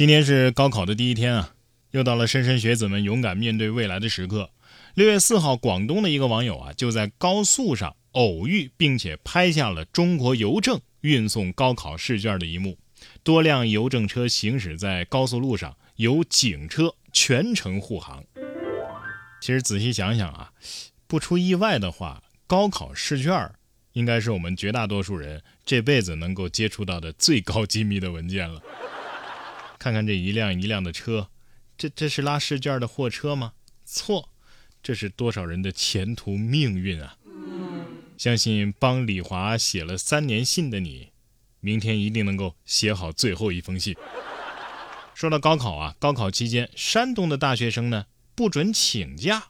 今天是高考的第一天啊，又到了莘莘学子们勇敢面对未来的时刻。六月四号，广东的一个网友啊，就在高速上偶遇，并且拍下了中国邮政运送高考试卷的一幕。多辆邮政车行驶在高速路上，有警车全程护航。其实仔细想想啊，不出意外的话，高考试卷应该是我们绝大多数人这辈子能够接触到的最高机密的文件了。看看这一辆一辆的车，这这是拉试卷的货车吗？错，这是多少人的前途命运啊！相信帮李华写了三年信的你，明天一定能够写好最后一封信。说到高考啊，高考期间，山东的大学生呢不准请假，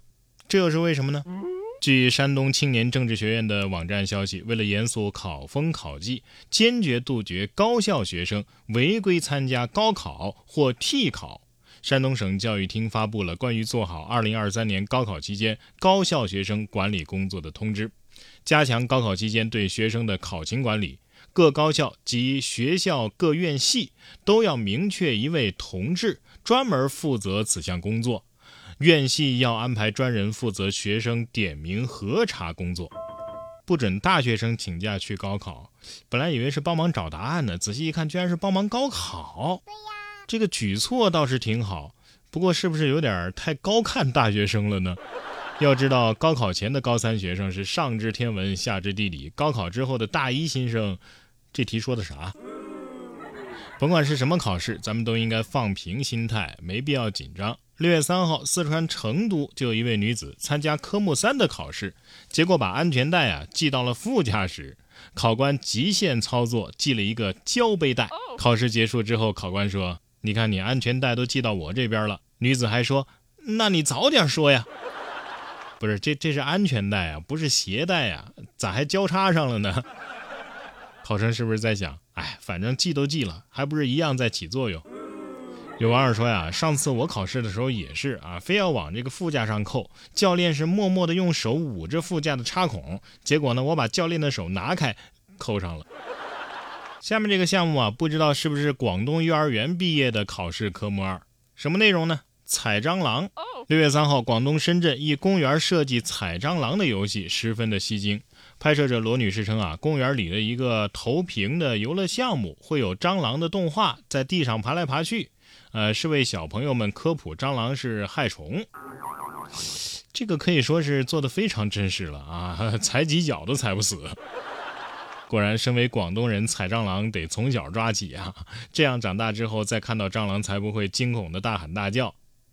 这又是为什么呢？据山东青年政治学院的网站消息，为了严肃考风考纪，坚决杜绝高校学生违规参加高考或替考，山东省教育厅发布了关于做好2023年高考期间高校学生管理工作的通知，加强高考期间对学生的考勤管理。各高校及学校各院系都要明确一位同志，专门负责此项工作。院系要安排专人负责学生点名核查工作，不准大学生请假去高考。本来以为是帮忙找答案呢，仔细一看，居然是帮忙高考。对呀，这个举措倒是挺好，不过是不是有点太高看大学生了呢？要知道，高考前的高三学生是上知天文，下知地理；高考之后的大一新生，这题说的啥？甭管是什么考试，咱们都应该放平心态，没必要紧张。六月三号，四川成都就有一位女子参加科目三的考试，结果把安全带啊系到了副驾驶，考官极限操作系了一个胶背带。考试结束之后，考官说：“你看你安全带都系到我这边了。”女子还说：“那你早点说呀。”不是，这这是安全带啊，不是鞋带啊，咋还交叉上了呢？考生是不是在想：哎，反正系都系了，还不是一样在起作用？有网友说呀，上次我考试的时候也是啊，非要往这个副驾上扣，教练是默默的用手捂着副驾的插孔，结果呢，我把教练的手拿开，扣上了。下面这个项目啊，不知道是不是广东幼儿园毕业的考试科目二？什么内容呢？踩蟑螂。六月三号，广东深圳一公园设计踩蟑螂的游戏，十分的吸睛。拍摄者罗女士称啊，公园里的一个投屏的游乐项目，会有蟑螂的动画在地上爬来爬去。呃，是为小朋友们科普蟑螂是害虫，这个可以说是做的非常真实了啊，踩几脚都踩不死。果然，身为广东人，踩蟑螂得从小抓起啊，这样长大之后再看到蟑螂才不会惊恐的大喊大叫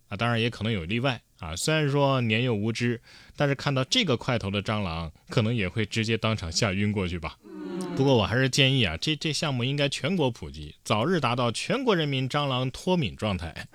啊。当然，也可能有例外啊，虽然说年幼无知，但是看到这个块头的蟑螂，可能也会直接当场吓晕过去吧。不过我还是建议啊，这这项目应该全国普及，早日达到全国人民蟑螂脱敏状态。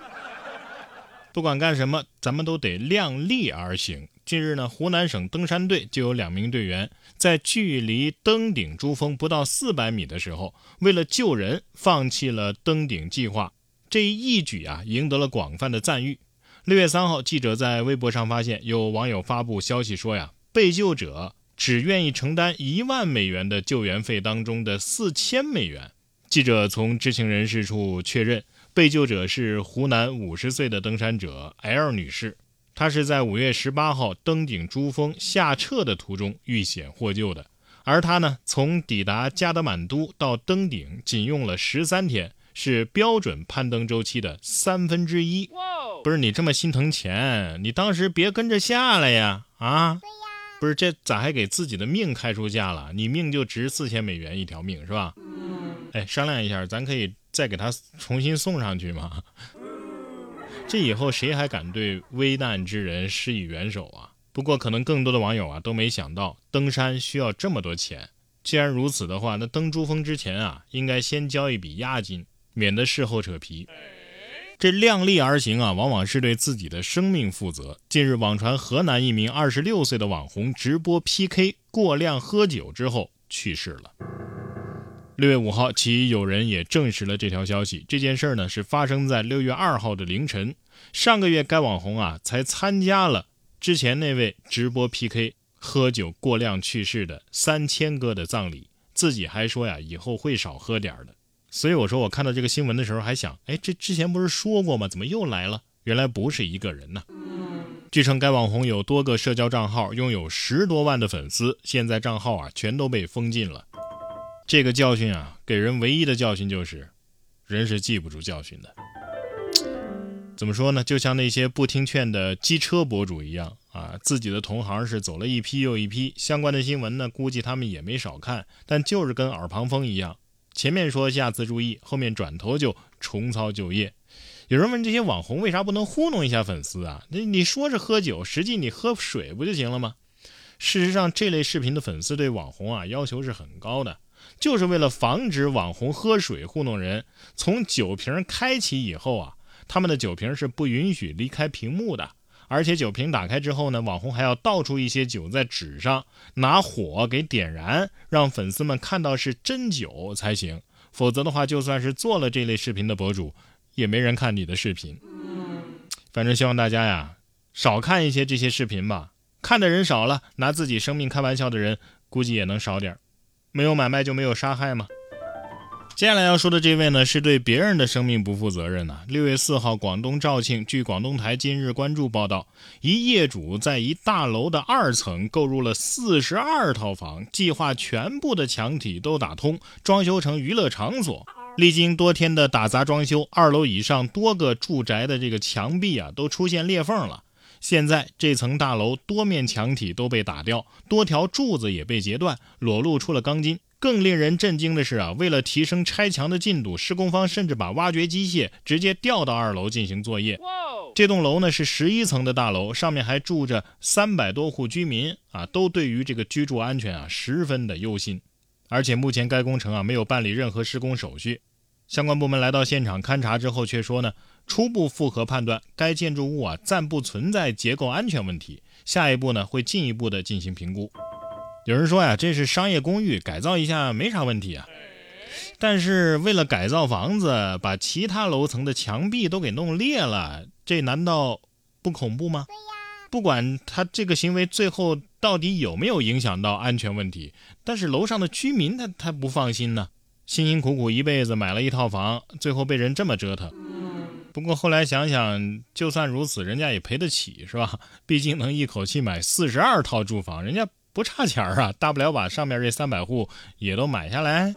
不管干什么，咱们都得量力而行。近日呢，湖南省登山队就有两名队员在距离登顶珠峰不到四百米的时候，为了救人，放弃了登顶计划。这一举啊，赢得了广泛的赞誉。六月三号，记者在微博上发现，有网友发布消息说呀，被救者。只愿意承担一万美元的救援费当中的四千美元。记者从知情人士处确认，被救者是湖南五十岁的登山者 L 女士。她是在五月十八号登顶珠峰下撤的途中遇险获救的。而她呢，从抵达加德满都到登顶仅用了十三天，是标准攀登周期的三分之一。不是你这么心疼钱，你当时别跟着下来呀！啊？不是这咋还给自己的命开出价了？你命就值四千美元一条命是吧？哎，商量一下，咱可以再给他重新送上去吗？这以后谁还敢对危难之人施以援手啊？不过可能更多的网友啊都没想到登山需要这么多钱。既然如此的话，那登珠峰之前啊，应该先交一笔押金，免得事后扯皮。这量力而行啊，往往是对自己的生命负责。近日，网传河南一名二十六岁的网红直播 PK 过量喝酒之后去世了。六月五号，其友人也证实了这条消息。这件事呢，是发生在六月二号的凌晨。上个月，该网红啊才参加了之前那位直播 PK 喝酒过量去世的三千哥的葬礼，自己还说呀，以后会少喝点的。所以我说我看到这个新闻的时候还想，哎，这之前不是说过吗？怎么又来了？原来不是一个人呢。据称，该网红有多个社交账号，拥有十多万的粉丝，现在账号啊全都被封禁了。这个教训啊，给人唯一的教训就是，人是记不住教训的。怎么说呢？就像那些不听劝的机车博主一样啊，自己的同行是走了一批又一批，相关的新闻呢，估计他们也没少看，但就是跟耳旁风一样。前面说下次注意，后面转头就重操旧业。有人问这些网红为啥不能糊弄一下粉丝啊？那你说是喝酒，实际你喝水不就行了吗？事实上，这类视频的粉丝对网红啊要求是很高的，就是为了防止网红喝水糊弄人。从酒瓶开启以后啊，他们的酒瓶是不允许离开屏幕的。而且酒瓶打开之后呢，网红还要倒出一些酒在纸上，拿火给点燃，让粉丝们看到是真酒才行。否则的话，就算是做了这类视频的博主，也没人看你的视频。反正希望大家呀，少看一些这些视频吧。看的人少了，拿自己生命开玩笑的人估计也能少点没有买卖就没有杀害吗？接下来要说的这位呢，是对别人的生命不负责任呢。六月四号，广东肇庆，据广东台今日关注报道，一业主在一大楼的二层购入了四十二套房，计划全部的墙体都打通，装修成娱乐场所。历经多天的打砸装修，二楼以上多个住宅的这个墙壁啊，都出现裂缝了。现在这层大楼多面墙体都被打掉，多条柱子也被截断，裸露出了钢筋。更令人震惊的是啊，为了提升拆墙的进度，施工方甚至把挖掘机械直接调到二楼进行作业。这栋楼呢是十一层的大楼，上面还住着三百多户居民啊，都对于这个居住安全啊十分的忧心。而且目前该工程啊没有办理任何施工手续，相关部门来到现场勘查之后却说呢，初步复核判断该建筑物啊暂不存在结构安全问题，下一步呢会进一步的进行评估。有人说呀，这是商业公寓，改造一下没啥问题啊。但是为了改造房子，把其他楼层的墙壁都给弄裂了，这难道不恐怖吗？不管他这个行为最后到底有没有影响到安全问题，但是楼上的居民他他不放心呢。辛辛苦苦一辈子买了一套房，最后被人这么折腾。不过后来想想，就算如此，人家也赔得起，是吧？毕竟能一口气买四十二套住房，人家。不差钱啊，大不了把上面这三百户也都买下来。